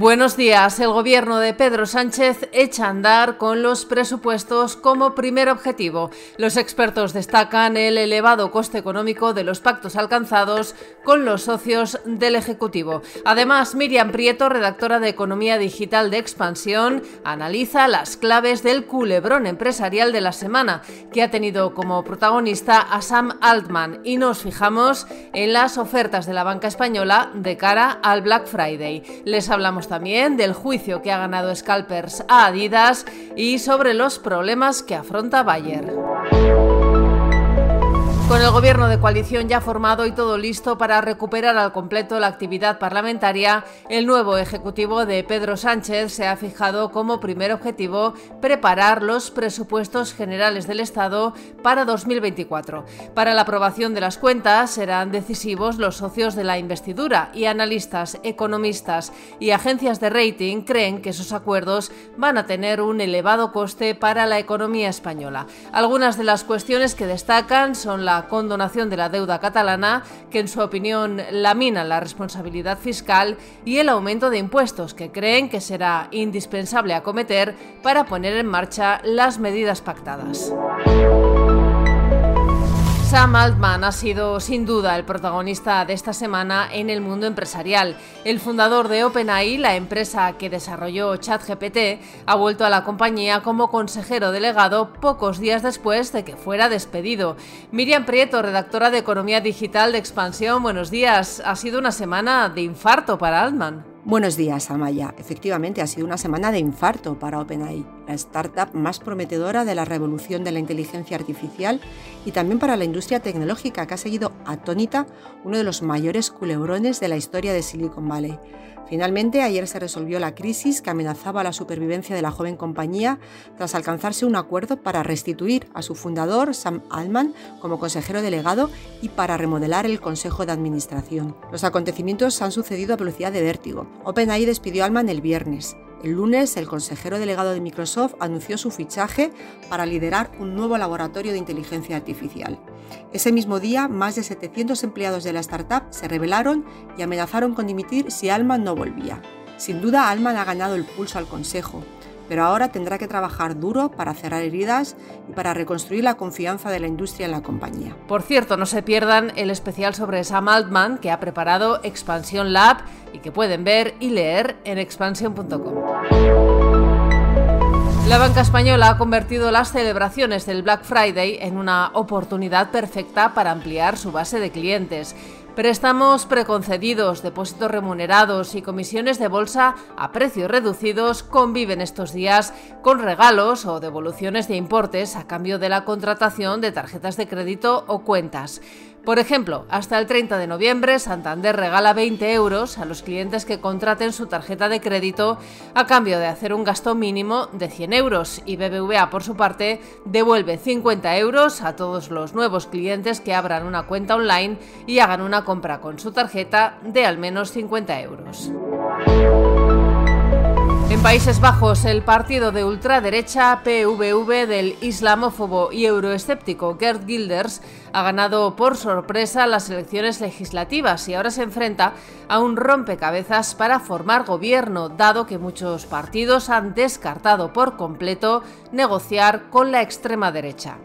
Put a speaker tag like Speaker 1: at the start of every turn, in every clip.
Speaker 1: Buenos días. El gobierno de Pedro Sánchez echa a andar con los presupuestos como primer objetivo. Los expertos destacan el elevado coste económico de los pactos alcanzados con los socios del Ejecutivo. Además, Miriam Prieto, redactora de Economía Digital de Expansión, analiza las claves del culebrón empresarial de la semana, que ha tenido como protagonista a Sam Altman. Y nos fijamos en las ofertas de la banca española de cara al Black Friday. Les hablamos también del juicio que ha ganado Scalpers a Adidas y sobre los problemas que afronta Bayer. Con el gobierno de coalición ya formado y todo listo para recuperar al completo la actividad parlamentaria, el nuevo Ejecutivo de Pedro Sánchez se ha fijado como primer objetivo preparar los presupuestos generales del Estado para 2024. Para la aprobación de las cuentas serán decisivos los socios de la investidura y analistas, economistas y agencias de rating creen que esos acuerdos van a tener un elevado coste para la economía española. Algunas de las cuestiones que destacan son la condonación de la deuda catalana, que en su opinión lamina la responsabilidad fiscal, y el aumento de impuestos, que creen que será indispensable acometer para poner en marcha las medidas pactadas. Sam Altman ha sido sin duda el protagonista de esta semana en el mundo empresarial. El fundador de OpenAI, la empresa que desarrolló ChatGPT, ha vuelto a la compañía como consejero delegado pocos días después de que fuera despedido. Miriam Prieto, redactora de Economía Digital de Expansión, buenos días. Ha sido una semana de infarto para Altman.
Speaker 2: Buenos días, Amaya. Efectivamente, ha sido una semana de infarto para OpenAI, la startup más prometedora de la revolución de la inteligencia artificial y también para la industria tecnológica que ha seguido atónita uno de los mayores culebrones de la historia de Silicon Valley. Finalmente, ayer se resolvió la crisis que amenazaba la supervivencia de la joven compañía tras alcanzarse un acuerdo para restituir a su fundador, Sam Altman, como consejero delegado y para remodelar el consejo de administración. Los acontecimientos han sucedido a velocidad de vértigo. OpenAI despidió a Altman el viernes. El lunes, el consejero delegado de Microsoft anunció su fichaje para liderar un nuevo laboratorio de inteligencia artificial. Ese mismo día, más de 700 empleados de la startup se rebelaron y amenazaron con dimitir si Alman no volvía. Sin duda, Alman ha ganado el pulso al consejo, pero ahora tendrá que trabajar duro para cerrar heridas y para reconstruir la confianza de la industria en la compañía.
Speaker 1: Por cierto, no se pierdan el especial sobre Sam Altman que ha preparado Expansión Lab y que pueden ver y leer en expansión.com. La banca española ha convertido las celebraciones del Black Friday en una oportunidad perfecta para ampliar su base de clientes. Préstamos preconcedidos, depósitos remunerados y comisiones de bolsa a precios reducidos conviven estos días con regalos o devoluciones de importes a cambio de la contratación de tarjetas de crédito o cuentas. Por ejemplo, hasta el 30 de noviembre, Santander regala 20 euros a los clientes que contraten su tarjeta de crédito a cambio de hacer un gasto mínimo de 100 euros y BBVA, por su parte, devuelve 50 euros a todos los nuevos clientes que abran una cuenta online y hagan una compra con su tarjeta de al menos 50 euros. En Países Bajos, el partido de ultraderecha PVV del islamófobo y euroescéptico Gerd Gilders ha ganado por sorpresa las elecciones legislativas y ahora se enfrenta a un rompecabezas para formar gobierno, dado que muchos partidos han descartado por completo negociar con la extrema derecha.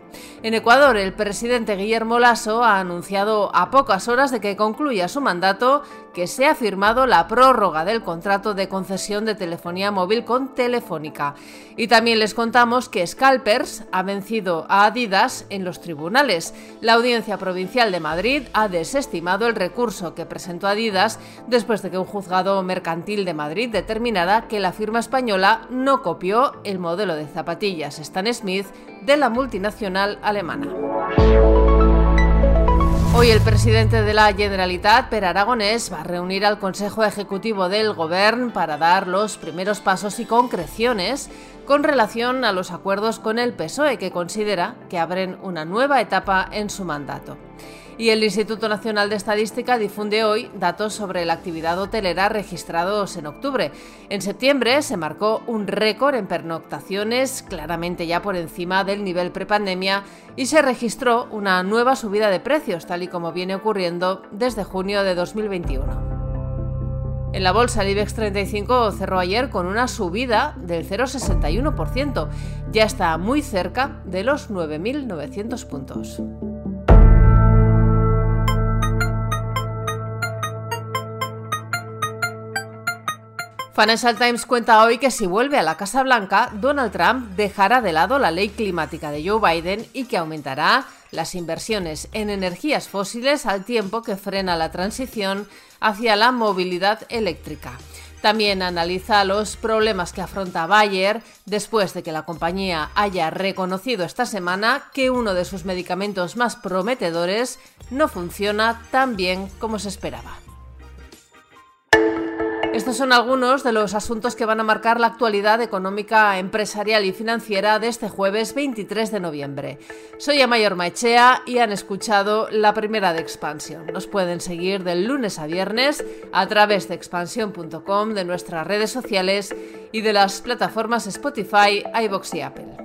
Speaker 1: En Ecuador, el presidente Guillermo Lasso ha anunciado a pocas horas de que concluya su mandato que se ha firmado la prórroga del contrato de concesión de telefonía móvil con Telefónica. Y también les contamos que Scalpers ha vencido a Adidas en los tribunales. La Audiencia Provincial de Madrid ha desestimado el recurso que presentó Adidas después de que un juzgado mercantil de Madrid determinara que la firma española no copió el modelo de zapatillas Stan Smith de la multinacional alemana. Hoy el presidente de la Generalitat, Per Aragonés, va a reunir al Consejo Ejecutivo del Gobierno para dar los primeros pasos y concreciones con relación a los acuerdos con el PSOE, que considera que abren una nueva etapa en su mandato. Y el Instituto Nacional de Estadística difunde hoy datos sobre la actividad hotelera registrados en octubre. En septiembre se marcó un récord en pernoctaciones, claramente ya por encima del nivel prepandemia, y se registró una nueva subida de precios, tal y como viene ocurriendo desde junio de 2021. En la bolsa, el IBEX 35 cerró ayer con una subida del 0,61%. Ya está muy cerca de los 9.900 puntos. Financial Times cuenta hoy que si vuelve a la Casa Blanca, Donald Trump dejará de lado la ley climática de Joe Biden y que aumentará las inversiones en energías fósiles al tiempo que frena la transición hacia la movilidad eléctrica. También analiza los problemas que afronta Bayer después de que la compañía haya reconocido esta semana que uno de sus medicamentos más prometedores no funciona tan bien como se esperaba. Estos son algunos de los asuntos que van a marcar la actualidad económica, empresarial y financiera de este jueves 23 de noviembre. Soy Amayor Maechea y han escuchado la primera de Expansión. Nos pueden seguir del lunes a viernes a través de expansión.com, de nuestras redes sociales y de las plataformas Spotify, iBox y Apple.